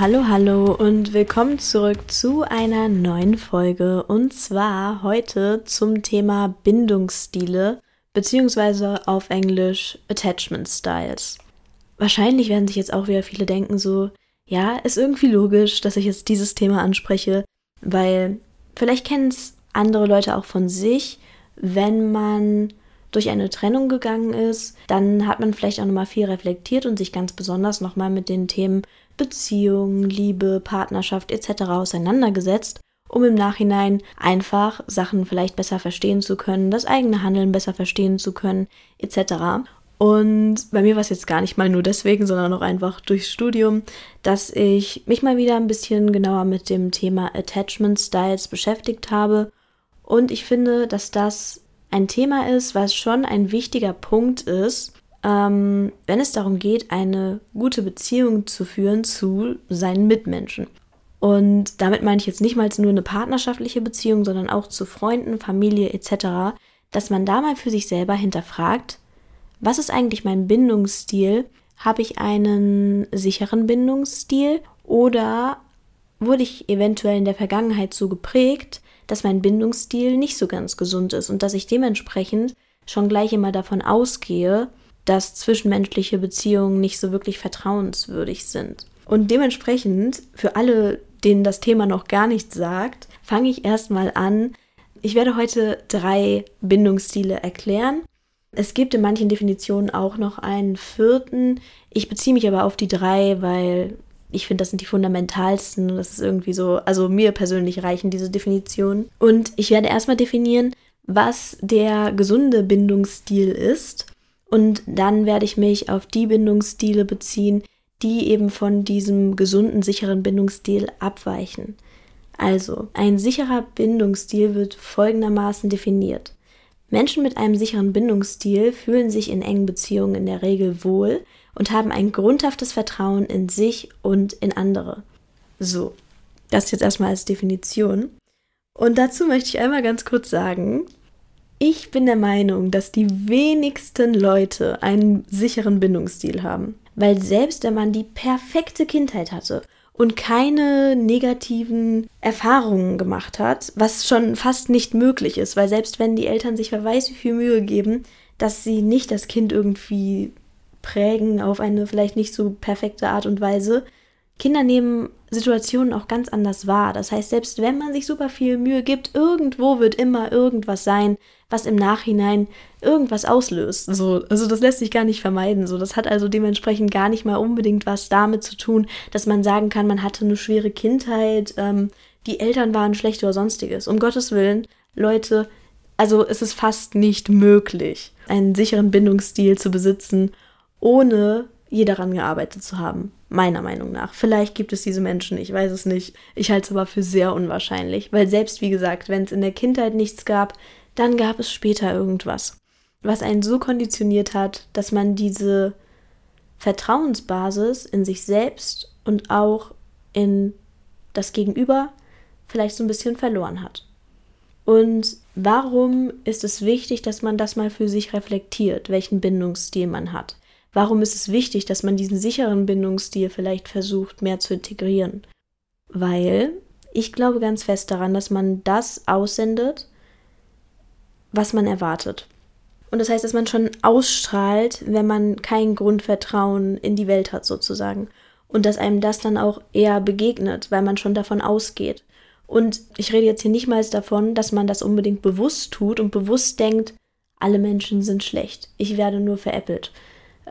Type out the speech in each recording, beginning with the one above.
Hallo, hallo und willkommen zurück zu einer neuen Folge und zwar heute zum Thema Bindungsstile beziehungsweise auf Englisch Attachment Styles. Wahrscheinlich werden sich jetzt auch wieder viele denken so, ja, ist irgendwie logisch, dass ich jetzt dieses Thema anspreche, weil vielleicht kennen es andere Leute auch von sich, wenn man durch eine Trennung gegangen ist, dann hat man vielleicht auch nochmal viel reflektiert und sich ganz besonders nochmal mit den Themen Beziehung, Liebe, Partnerschaft etc. auseinandergesetzt, um im Nachhinein einfach Sachen vielleicht besser verstehen zu können, das eigene Handeln besser verstehen zu können etc. Und bei mir war es jetzt gar nicht mal nur deswegen, sondern auch einfach durchs Studium, dass ich mich mal wieder ein bisschen genauer mit dem Thema Attachment Styles beschäftigt habe. Und ich finde, dass das ein Thema ist, was schon ein wichtiger Punkt ist, ähm, wenn es darum geht, eine gute Beziehung zu führen zu seinen Mitmenschen. Und damit meine ich jetzt nicht mal nur eine partnerschaftliche Beziehung, sondern auch zu Freunden, Familie etc., dass man da mal für sich selber hinterfragt, was ist eigentlich mein Bindungsstil? Habe ich einen sicheren Bindungsstil oder wurde ich eventuell in der Vergangenheit so geprägt, dass mein Bindungsstil nicht so ganz gesund ist und dass ich dementsprechend schon gleich immer davon ausgehe, dass zwischenmenschliche Beziehungen nicht so wirklich vertrauenswürdig sind. Und dementsprechend, für alle, denen das Thema noch gar nichts sagt, fange ich erstmal an. Ich werde heute drei Bindungsstile erklären. Es gibt in manchen Definitionen auch noch einen vierten. Ich beziehe mich aber auf die drei, weil ich finde, das sind die fundamentalsten. Das ist irgendwie so, also mir persönlich reichen diese Definitionen. Und ich werde erstmal definieren, was der gesunde Bindungsstil ist. Und dann werde ich mich auf die Bindungsstile beziehen, die eben von diesem gesunden, sicheren Bindungsstil abweichen. Also, ein sicherer Bindungsstil wird folgendermaßen definiert. Menschen mit einem sicheren Bindungsstil fühlen sich in engen Beziehungen in der Regel wohl und haben ein grundhaftes Vertrauen in sich und in andere. So, das jetzt erstmal als Definition. Und dazu möchte ich einmal ganz kurz sagen, ich bin der Meinung, dass die wenigsten Leute einen sicheren Bindungsstil haben. Weil selbst wenn man die perfekte Kindheit hatte und keine negativen Erfahrungen gemacht hat, was schon fast nicht möglich ist, weil selbst wenn die Eltern sich wer weiß wie viel Mühe geben, dass sie nicht das Kind irgendwie prägen auf eine vielleicht nicht so perfekte Art und Weise. Kinder nehmen Situationen auch ganz anders wahr. Das heißt, selbst wenn man sich super viel Mühe gibt, irgendwo wird immer irgendwas sein, was im Nachhinein irgendwas auslöst. So, also das lässt sich gar nicht vermeiden. So, das hat also dementsprechend gar nicht mal unbedingt was damit zu tun, dass man sagen kann, man hatte eine schwere Kindheit, ähm, die Eltern waren schlecht oder sonstiges. Um Gottes Willen, Leute, also es ist fast nicht möglich, einen sicheren Bindungsstil zu besitzen ohne je daran gearbeitet zu haben. Meiner Meinung nach. Vielleicht gibt es diese Menschen, ich weiß es nicht. Ich halte es aber für sehr unwahrscheinlich, weil selbst wie gesagt, wenn es in der Kindheit nichts gab, dann gab es später irgendwas, was einen so konditioniert hat, dass man diese Vertrauensbasis in sich selbst und auch in das Gegenüber vielleicht so ein bisschen verloren hat. Und warum ist es wichtig, dass man das mal für sich reflektiert, welchen Bindungsstil man hat? Warum ist es wichtig, dass man diesen sicheren Bindungsstil vielleicht versucht, mehr zu integrieren? Weil ich glaube ganz fest daran, dass man das aussendet, was man erwartet. Und das heißt, dass man schon ausstrahlt, wenn man kein Grundvertrauen in die Welt hat, sozusagen. Und dass einem das dann auch eher begegnet, weil man schon davon ausgeht. Und ich rede jetzt hier nicht mal davon, dass man das unbedingt bewusst tut und bewusst denkt, alle Menschen sind schlecht. Ich werde nur veräppelt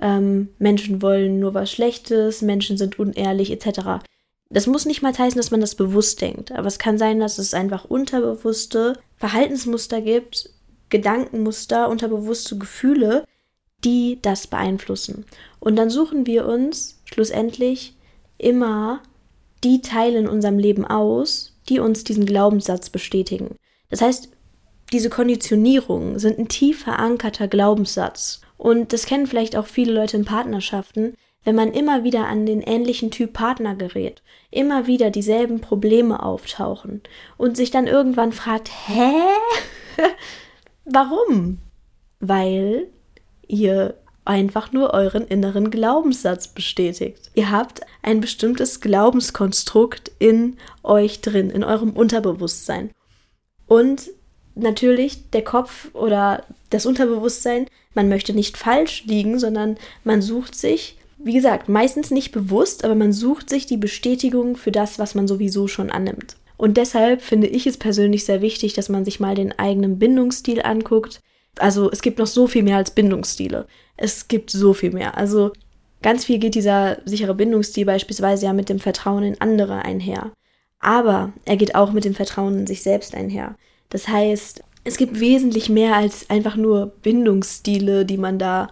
ähm, Menschen wollen nur was Schlechtes, Menschen sind unehrlich etc. Das muss nicht mal heißen, dass man das bewusst denkt, aber es kann sein, dass es einfach unterbewusste Verhaltensmuster gibt, Gedankenmuster, unterbewusste Gefühle, die das beeinflussen. Und dann suchen wir uns schlussendlich immer die Teile in unserem Leben aus, die uns diesen Glaubenssatz bestätigen. Das heißt, diese Konditionierungen sind ein tief verankerter Glaubenssatz. Und das kennen vielleicht auch viele Leute in Partnerschaften, wenn man immer wieder an den ähnlichen Typ Partner gerät, immer wieder dieselben Probleme auftauchen und sich dann irgendwann fragt, hä? Warum? Weil ihr einfach nur euren inneren Glaubenssatz bestätigt. Ihr habt ein bestimmtes Glaubenskonstrukt in euch drin, in eurem Unterbewusstsein. Und natürlich der Kopf oder das Unterbewusstsein, man möchte nicht falsch liegen, sondern man sucht sich, wie gesagt, meistens nicht bewusst, aber man sucht sich die Bestätigung für das, was man sowieso schon annimmt. Und deshalb finde ich es persönlich sehr wichtig, dass man sich mal den eigenen Bindungsstil anguckt. Also es gibt noch so viel mehr als Bindungsstile. Es gibt so viel mehr. Also ganz viel geht dieser sichere Bindungsstil beispielsweise ja mit dem Vertrauen in andere einher. Aber er geht auch mit dem Vertrauen in sich selbst einher. Das heißt, es gibt wesentlich mehr als einfach nur Bindungsstile, die man da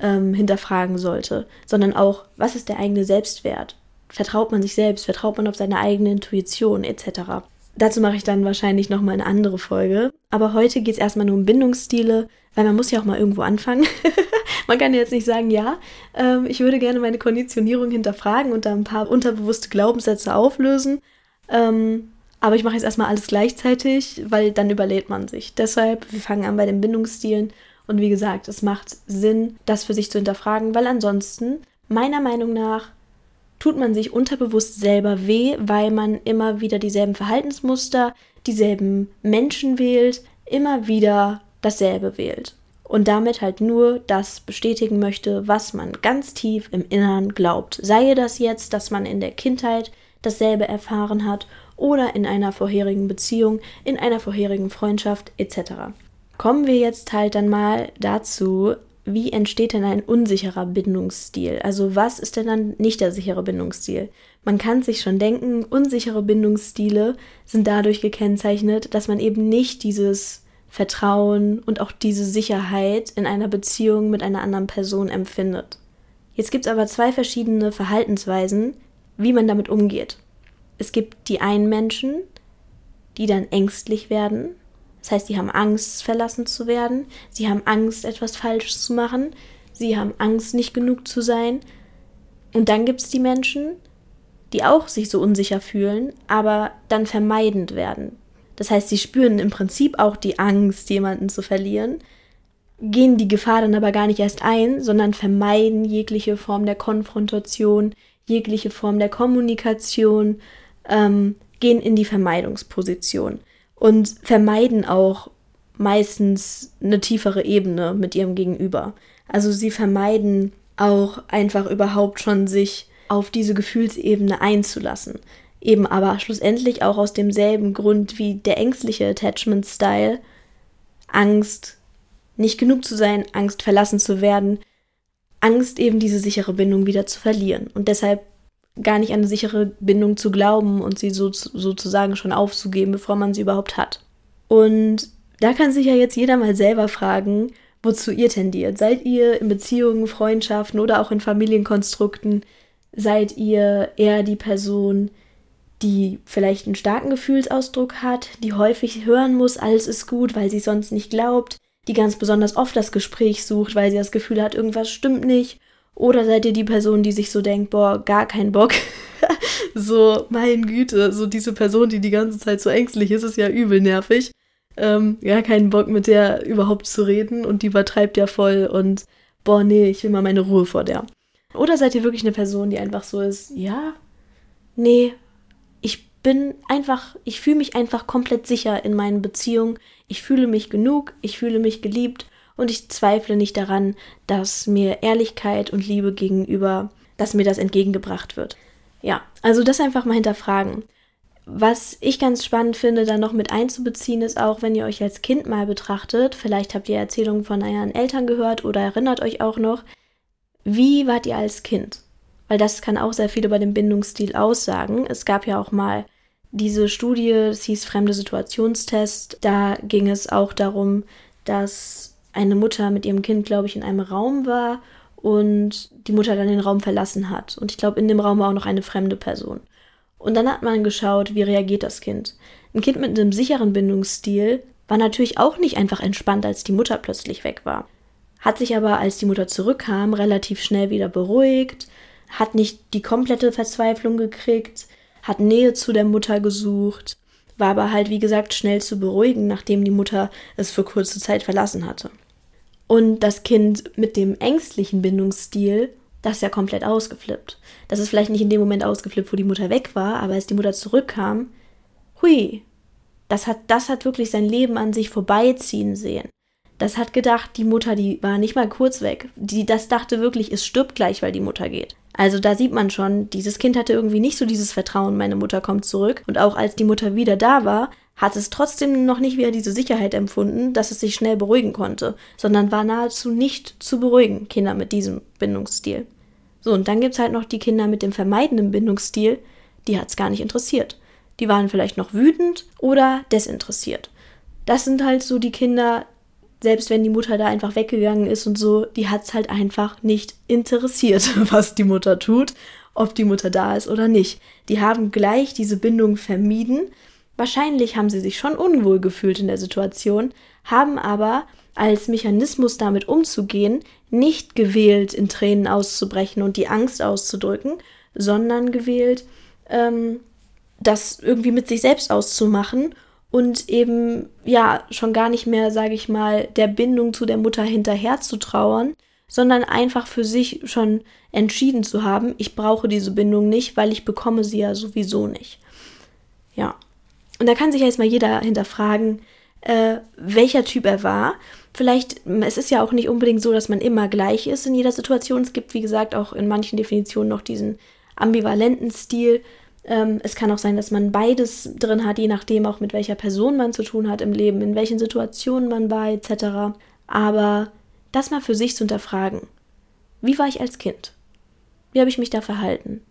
ähm, hinterfragen sollte, sondern auch, was ist der eigene Selbstwert? Vertraut man sich selbst? Vertraut man auf seine eigene Intuition etc.? Dazu mache ich dann wahrscheinlich nochmal eine andere Folge. Aber heute geht es erstmal nur um Bindungsstile, weil man muss ja auch mal irgendwo anfangen. man kann ja jetzt nicht sagen, ja, ähm, ich würde gerne meine Konditionierung hinterfragen und da ein paar unterbewusste Glaubenssätze auflösen. Ähm, aber ich mache jetzt erstmal alles gleichzeitig, weil dann überlädt man sich. Deshalb, wir fangen an bei den Bindungsstilen. Und wie gesagt, es macht Sinn, das für sich zu hinterfragen, weil ansonsten, meiner Meinung nach, tut man sich unterbewusst selber weh, weil man immer wieder dieselben Verhaltensmuster, dieselben Menschen wählt, immer wieder dasselbe wählt. Und damit halt nur das bestätigen möchte, was man ganz tief im Innern glaubt. Sei das jetzt, dass man in der Kindheit dasselbe erfahren hat oder in einer vorherigen Beziehung, in einer vorherigen Freundschaft etc. Kommen wir jetzt halt dann mal dazu, wie entsteht denn ein unsicherer Bindungsstil? Also was ist denn dann nicht der sichere Bindungsstil? Man kann sich schon denken, unsichere Bindungsstile sind dadurch gekennzeichnet, dass man eben nicht dieses Vertrauen und auch diese Sicherheit in einer Beziehung mit einer anderen Person empfindet. Jetzt gibt es aber zwei verschiedene Verhaltensweisen, wie man damit umgeht. Es gibt die einen Menschen, die dann ängstlich werden. Das heißt, sie haben Angst, verlassen zu werden. Sie haben Angst, etwas Falsches zu machen. Sie haben Angst, nicht genug zu sein. Und dann gibt es die Menschen, die auch sich so unsicher fühlen, aber dann vermeidend werden. Das heißt, sie spüren im Prinzip auch die Angst, jemanden zu verlieren, gehen die Gefahr dann aber gar nicht erst ein, sondern vermeiden jegliche Form der Konfrontation, jegliche Form der Kommunikation, ähm, gehen in die Vermeidungsposition und vermeiden auch meistens eine tiefere Ebene mit ihrem Gegenüber. Also sie vermeiden auch einfach überhaupt schon sich auf diese Gefühlsebene einzulassen. Eben aber schlussendlich auch aus demselben Grund wie der ängstliche Attachment-Style. Angst, nicht genug zu sein, Angst verlassen zu werden, Angst eben diese sichere Bindung wieder zu verlieren. Und deshalb gar nicht an eine sichere Bindung zu glauben und sie so, sozusagen schon aufzugeben, bevor man sie überhaupt hat. Und da kann sich ja jetzt jeder mal selber fragen, wozu ihr tendiert. Seid ihr in Beziehungen, Freundschaften oder auch in Familienkonstrukten, seid ihr eher die Person, die vielleicht einen starken Gefühlsausdruck hat, die häufig hören muss, alles ist gut, weil sie sonst nicht glaubt, die ganz besonders oft das Gespräch sucht, weil sie das Gefühl hat, irgendwas stimmt nicht oder seid ihr die Person, die sich so denkt, boah, gar kein Bock? so, mein Güte, so diese Person, die die ganze Zeit so ängstlich ist, ist ja übel nervig. Ähm, gar keinen Bock mit der überhaupt zu reden und die übertreibt ja voll und boah, nee, ich will mal meine Ruhe vor der. Oder seid ihr wirklich eine Person, die einfach so ist, ja, nee, ich bin einfach, ich fühle mich einfach komplett sicher in meinen Beziehungen. Ich fühle mich genug, ich fühle mich geliebt und ich zweifle nicht daran, dass mir Ehrlichkeit und Liebe gegenüber, dass mir das entgegengebracht wird. Ja, also das einfach mal hinterfragen. Was ich ganz spannend finde, da noch mit einzubeziehen, ist auch, wenn ihr euch als Kind mal betrachtet, vielleicht habt ihr Erzählungen von euren Eltern gehört oder erinnert euch auch noch, wie wart ihr als Kind? Weil das kann auch sehr viel über den Bindungsstil aussagen. Es gab ja auch mal diese Studie, es hieß Fremde Situationstest, da ging es auch darum, dass eine Mutter mit ihrem Kind, glaube ich, in einem Raum war und die Mutter dann den Raum verlassen hat. Und ich glaube, in dem Raum war auch noch eine fremde Person. Und dann hat man geschaut, wie reagiert das Kind. Ein Kind mit einem sicheren Bindungsstil war natürlich auch nicht einfach entspannt, als die Mutter plötzlich weg war. Hat sich aber, als die Mutter zurückkam, relativ schnell wieder beruhigt, hat nicht die komplette Verzweiflung gekriegt, hat Nähe zu der Mutter gesucht, war aber halt, wie gesagt, schnell zu beruhigen, nachdem die Mutter es für kurze Zeit verlassen hatte. Und das Kind mit dem ängstlichen Bindungsstil, das ist ja komplett ausgeflippt. Das ist vielleicht nicht in dem Moment ausgeflippt, wo die Mutter weg war, aber als die Mutter zurückkam, hui, das hat, das hat wirklich sein Leben an sich vorbeiziehen sehen. Das hat gedacht, die Mutter, die war nicht mal kurz weg. Die, das dachte wirklich, es stirbt gleich, weil die Mutter geht. Also da sieht man schon, dieses Kind hatte irgendwie nicht so dieses Vertrauen, meine Mutter kommt zurück. Und auch als die Mutter wieder da war, hat es trotzdem noch nicht wieder diese Sicherheit empfunden, dass es sich schnell beruhigen konnte, sondern war nahezu nicht zu beruhigen, Kinder mit diesem Bindungsstil. So, und dann gibt es halt noch die Kinder mit dem vermeidenden Bindungsstil, die hat es gar nicht interessiert. Die waren vielleicht noch wütend oder desinteressiert. Das sind halt so die Kinder, selbst wenn die Mutter da einfach weggegangen ist und so, die hat es halt einfach nicht interessiert, was die Mutter tut, ob die Mutter da ist oder nicht. Die haben gleich diese Bindung vermieden. Wahrscheinlich haben sie sich schon unwohl gefühlt in der Situation, haben aber als Mechanismus damit umzugehen, nicht gewählt, in Tränen auszubrechen und die Angst auszudrücken, sondern gewählt, ähm, das irgendwie mit sich selbst auszumachen und eben ja schon gar nicht mehr, sage ich mal, der Bindung zu der Mutter hinterher zu trauern, sondern einfach für sich schon entschieden zu haben, ich brauche diese Bindung nicht, weil ich bekomme sie ja sowieso nicht. Ja. Und da kann sich erstmal jeder hinterfragen, äh, welcher Typ er war. Vielleicht, es ist ja auch nicht unbedingt so, dass man immer gleich ist in jeder Situation. Es gibt, wie gesagt, auch in manchen Definitionen noch diesen ambivalenten Stil, ähm, es kann auch sein, dass man beides drin hat, je nachdem auch mit welcher Person man zu tun hat im Leben, in welchen Situationen man war, etc. Aber das mal für sich zu hinterfragen. Wie war ich als Kind? Wie habe ich mich da verhalten?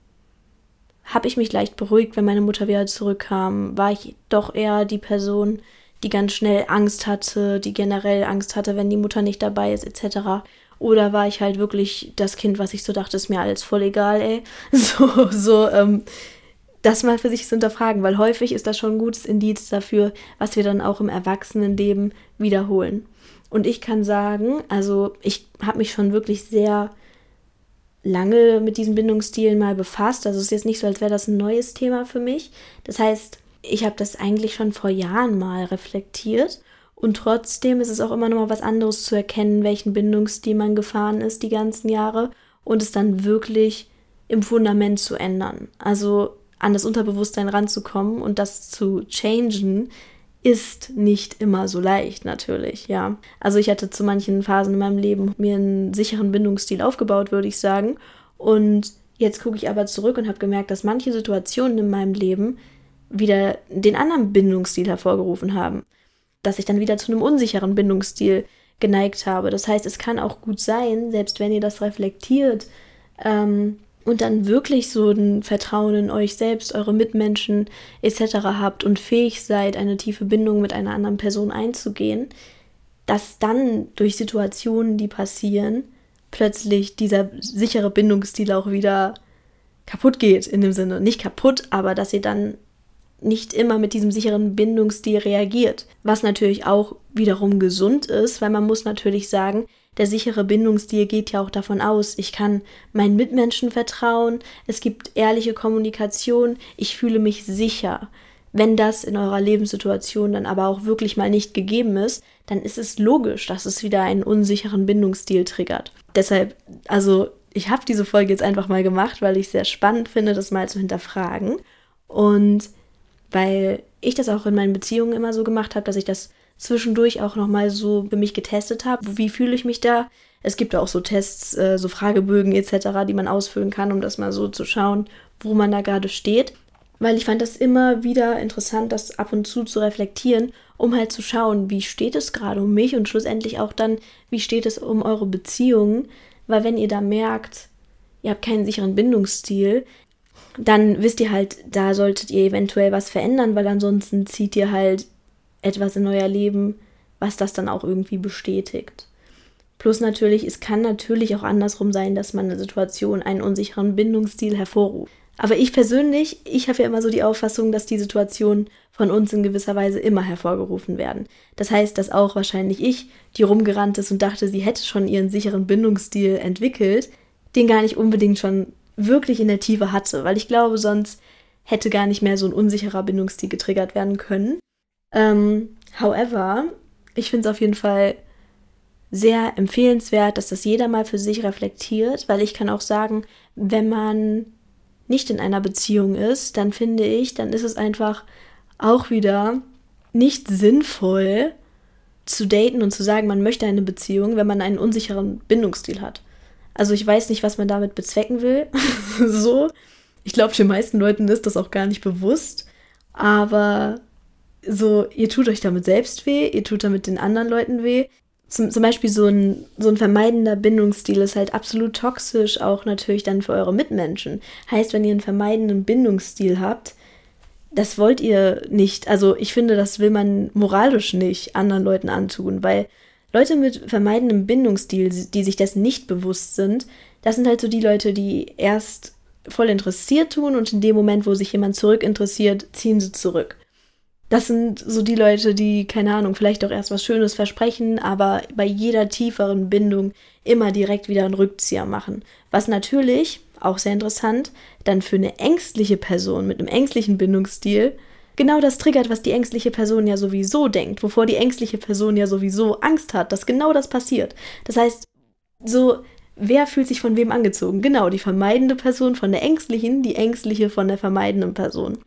Habe ich mich leicht beruhigt, wenn meine Mutter wieder zurückkam? War ich doch eher die Person, die ganz schnell Angst hatte, die generell Angst hatte, wenn die Mutter nicht dabei ist, etc. Oder war ich halt wirklich das Kind, was ich so dachte, ist mir alles voll egal, ey. So, so, ähm, das mal für sich zu hinterfragen, weil häufig ist das schon ein gutes Indiz dafür, was wir dann auch im Erwachsenenleben wiederholen. Und ich kann sagen, also ich habe mich schon wirklich sehr lange mit diesen Bindungsstilen mal befasst. Also es ist jetzt nicht so, als wäre das ein neues Thema für mich. Das heißt, ich habe das eigentlich schon vor Jahren mal reflektiert. Und trotzdem ist es auch immer noch mal was anderes zu erkennen, welchen Bindungsstil man gefahren ist die ganzen Jahre und es dann wirklich im Fundament zu ändern. Also an das Unterbewusstsein ranzukommen und das zu changen, ist nicht immer so leicht, natürlich, ja. Also ich hatte zu manchen Phasen in meinem Leben mir einen sicheren Bindungsstil aufgebaut, würde ich sagen. Und jetzt gucke ich aber zurück und habe gemerkt, dass manche Situationen in meinem Leben wieder den anderen Bindungsstil hervorgerufen haben. Dass ich dann wieder zu einem unsicheren Bindungsstil geneigt habe. Das heißt, es kann auch gut sein, selbst wenn ihr das reflektiert, ähm, und dann wirklich so ein Vertrauen in euch selbst, eure Mitmenschen etc. habt und fähig seid, eine tiefe Bindung mit einer anderen Person einzugehen, dass dann durch Situationen, die passieren, plötzlich dieser sichere Bindungsstil auch wieder kaputt geht, in dem Sinne. Nicht kaputt, aber dass ihr dann nicht immer mit diesem sicheren Bindungsstil reagiert. Was natürlich auch wiederum gesund ist, weil man muss natürlich sagen, der sichere Bindungsstil geht ja auch davon aus, ich kann meinen Mitmenschen vertrauen, es gibt ehrliche Kommunikation, ich fühle mich sicher. Wenn das in eurer Lebenssituation dann aber auch wirklich mal nicht gegeben ist, dann ist es logisch, dass es wieder einen unsicheren Bindungsstil triggert. Deshalb, also ich habe diese Folge jetzt einfach mal gemacht, weil ich es sehr spannend finde, das mal zu hinterfragen. Und weil ich das auch in meinen Beziehungen immer so gemacht habe, dass ich das zwischendurch auch nochmal so für mich getestet habe. Wie fühle ich mich da? Es gibt auch so Tests, äh, so Fragebögen etc., die man ausfüllen kann, um das mal so zu schauen, wo man da gerade steht. Weil ich fand das immer wieder interessant, das ab und zu zu reflektieren, um halt zu schauen, wie steht es gerade um mich und schlussendlich auch dann, wie steht es um eure Beziehungen. Weil wenn ihr da merkt, ihr habt keinen sicheren Bindungsstil, dann wisst ihr halt, da solltet ihr eventuell was verändern, weil ansonsten zieht ihr halt etwas in euer Leben, was das dann auch irgendwie bestätigt. Plus natürlich, es kann natürlich auch andersrum sein, dass man eine Situation einen unsicheren Bindungsstil hervorruft. Aber ich persönlich, ich habe ja immer so die Auffassung, dass die Situationen von uns in gewisser Weise immer hervorgerufen werden. Das heißt, dass auch wahrscheinlich ich, die rumgerannt ist und dachte, sie hätte schon ihren sicheren Bindungsstil entwickelt, den gar nicht unbedingt schon wirklich in der Tiefe hatte, weil ich glaube, sonst hätte gar nicht mehr so ein unsicherer Bindungsstil getriggert werden können. Ähm, however, ich finde es auf jeden Fall sehr empfehlenswert, dass das jeder mal für sich reflektiert, weil ich kann auch sagen, wenn man nicht in einer Beziehung ist, dann finde ich, dann ist es einfach auch wieder nicht sinnvoll zu daten und zu sagen, man möchte eine Beziehung, wenn man einen unsicheren Bindungsstil hat. Also ich weiß nicht, was man damit bezwecken will. so. Ich glaube, den meisten Leuten ist das auch gar nicht bewusst. Aber so, ihr tut euch damit selbst weh, ihr tut damit den anderen Leuten weh. Zum, zum Beispiel so ein, so ein vermeidender Bindungsstil ist halt absolut toxisch, auch natürlich dann für eure Mitmenschen. Heißt, wenn ihr einen vermeidenden Bindungsstil habt, das wollt ihr nicht. Also ich finde, das will man moralisch nicht anderen Leuten antun, weil Leute mit vermeidendem Bindungsstil, die sich dessen nicht bewusst sind, das sind halt so die Leute, die erst voll interessiert tun und in dem Moment, wo sich jemand zurückinteressiert, ziehen sie zurück. Das sind so die Leute, die, keine Ahnung, vielleicht auch erst was Schönes versprechen, aber bei jeder tieferen Bindung immer direkt wieder einen Rückzieher machen. Was natürlich, auch sehr interessant, dann für eine ängstliche Person mit einem ängstlichen Bindungsstil genau das triggert, was die ängstliche Person ja sowieso denkt, wovor die ängstliche Person ja sowieso Angst hat, dass genau das passiert. Das heißt, so, wer fühlt sich von wem angezogen? Genau, die vermeidende Person von der ängstlichen, die ängstliche von der vermeidenden Person.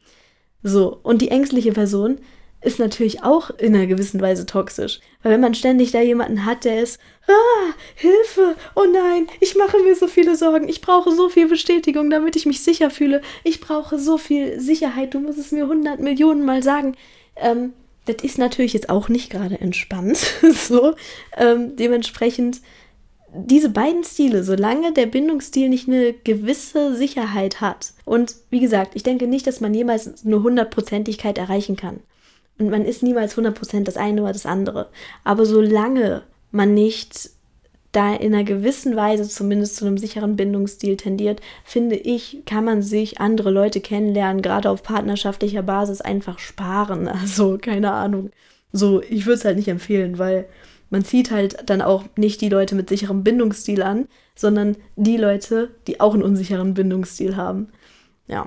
So, und die ängstliche Person ist natürlich auch in einer gewissen Weise toxisch. Weil wenn man ständig da jemanden hat, der ist, ah, Hilfe, oh nein, ich mache mir so viele Sorgen, ich brauche so viel Bestätigung, damit ich mich sicher fühle, ich brauche so viel Sicherheit, du musst es mir hundert Millionen Mal sagen. Ähm, das ist natürlich jetzt auch nicht gerade entspannt. so, ähm, dementsprechend diese beiden Stile, solange der Bindungsstil nicht eine gewisse Sicherheit hat. Und wie gesagt, ich denke nicht, dass man jemals eine Hundertprozentigkeit erreichen kann. Und man ist niemals 100% das eine oder das andere. Aber solange man nicht da in einer gewissen Weise zumindest zu einem sicheren Bindungsstil tendiert, finde ich, kann man sich andere Leute kennenlernen, gerade auf partnerschaftlicher Basis einfach sparen. Also keine Ahnung. So, ich würde es halt nicht empfehlen, weil man zieht halt dann auch nicht die Leute mit sicherem Bindungsstil an, sondern die Leute, die auch einen unsicheren Bindungsstil haben. Ja,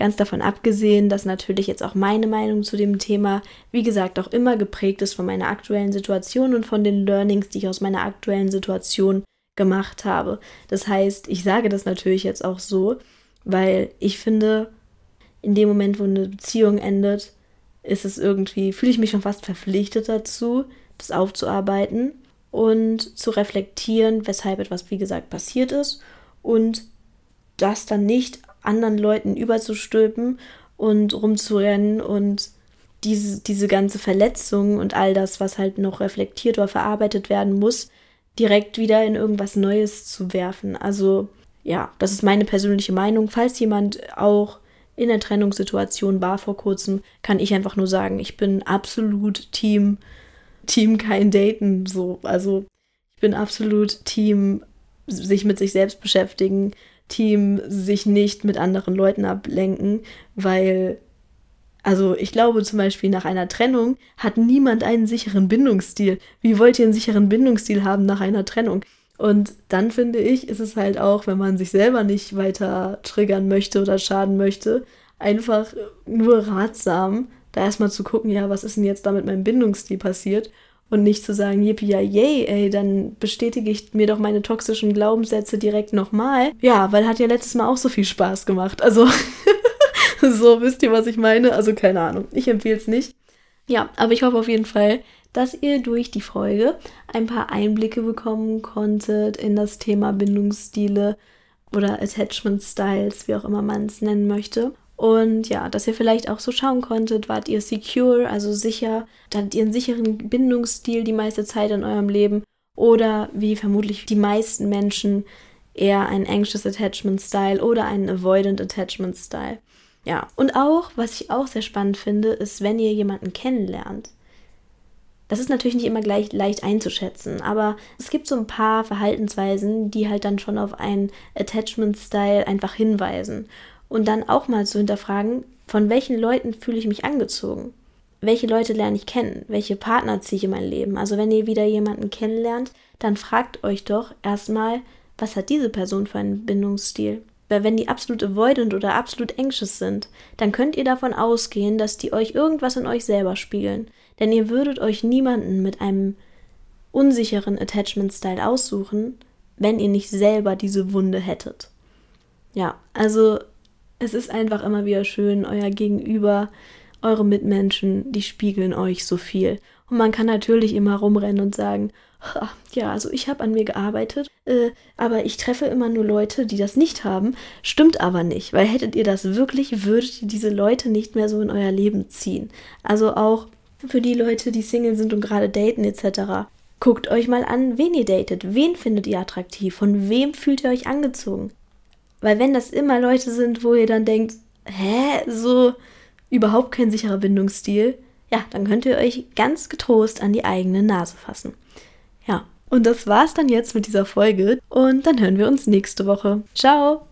Ganz davon abgesehen, dass natürlich jetzt auch meine Meinung zu dem Thema, wie gesagt, auch immer geprägt ist von meiner aktuellen Situation und von den Learnings, die ich aus meiner aktuellen Situation gemacht habe. Das heißt, ich sage das natürlich jetzt auch so, weil ich finde, in dem Moment, wo eine Beziehung endet, ist es irgendwie, fühle ich mich schon fast verpflichtet dazu, das aufzuarbeiten und zu reflektieren, weshalb etwas, wie gesagt, passiert ist und das dann nicht anderen Leuten überzustülpen und rumzurennen und diese, diese ganze Verletzung und all das, was halt noch reflektiert oder verarbeitet werden muss, direkt wieder in irgendwas Neues zu werfen. Also ja, das ist meine persönliche Meinung. Falls jemand auch in der Trennungssituation war vor kurzem, kann ich einfach nur sagen, ich bin absolut Team, Team kein Daten. So, also ich bin absolut Team sich mit sich selbst beschäftigen, Team sich nicht mit anderen Leuten ablenken, weil, also ich glaube zum Beispiel nach einer Trennung hat niemand einen sicheren Bindungsstil. Wie wollt ihr einen sicheren Bindungsstil haben nach einer Trennung? Und dann finde ich, ist es halt auch, wenn man sich selber nicht weiter triggern möchte oder schaden möchte, einfach nur ratsam, da erstmal zu gucken, ja, was ist denn jetzt da mit meinem Bindungsstil passiert und nicht zu sagen, yippie ja yay, ey, dann bestätige ich mir doch meine toxischen Glaubenssätze direkt nochmal. Ja, weil hat ja letztes Mal auch so viel Spaß gemacht. Also, so wisst ihr, was ich meine? Also, keine Ahnung. Ich empfehle es nicht. Ja, aber ich hoffe auf jeden Fall, dass ihr durch die Folge ein paar Einblicke bekommen konntet in das Thema Bindungsstile oder Attachment Styles, wie auch immer man es nennen möchte. Und ja, dass ihr vielleicht auch so schauen konntet, wart ihr secure, also sicher, hattet ihr einen sicheren Bindungsstil die meiste Zeit in eurem Leben oder wie vermutlich die meisten Menschen eher ein anxious Attachment Style oder einen avoidant Attachment Style. Ja, und auch, was ich auch sehr spannend finde, ist, wenn ihr jemanden kennenlernt. Das ist natürlich nicht immer gleich leicht einzuschätzen, aber es gibt so ein paar Verhaltensweisen, die halt dann schon auf einen Attachment-Style einfach hinweisen. Und dann auch mal zu hinterfragen, von welchen Leuten fühle ich mich angezogen? Welche Leute lerne ich kennen? Welche Partner ziehe ich in mein Leben? Also wenn ihr wieder jemanden kennenlernt, dann fragt euch doch erstmal, was hat diese Person für einen Bindungsstil? Weil wenn die absolut avoidant oder absolut anxious sind, dann könnt ihr davon ausgehen, dass die euch irgendwas in euch selber spiegeln. Denn ihr würdet euch niemanden mit einem unsicheren Attachment-Style aussuchen, wenn ihr nicht selber diese Wunde hättet. Ja, also es ist einfach immer wieder schön, euer Gegenüber, eure Mitmenschen, die spiegeln euch so viel. Und man kann natürlich immer rumrennen und sagen, ja, also ich habe an mir gearbeitet, äh, aber ich treffe immer nur Leute, die das nicht haben. Stimmt aber nicht, weil hättet ihr das wirklich, würdet ihr diese Leute nicht mehr so in euer Leben ziehen. Also auch für die Leute, die Single sind und gerade daten etc. Guckt euch mal an, wen ihr datet, wen findet ihr attraktiv, von wem fühlt ihr euch angezogen. Weil wenn das immer Leute sind, wo ihr dann denkt, hä, so überhaupt kein sicherer Bindungsstil, ja, dann könnt ihr euch ganz getrost an die eigene Nase fassen. Ja, und das war's dann jetzt mit dieser Folge und dann hören wir uns nächste Woche. Ciao!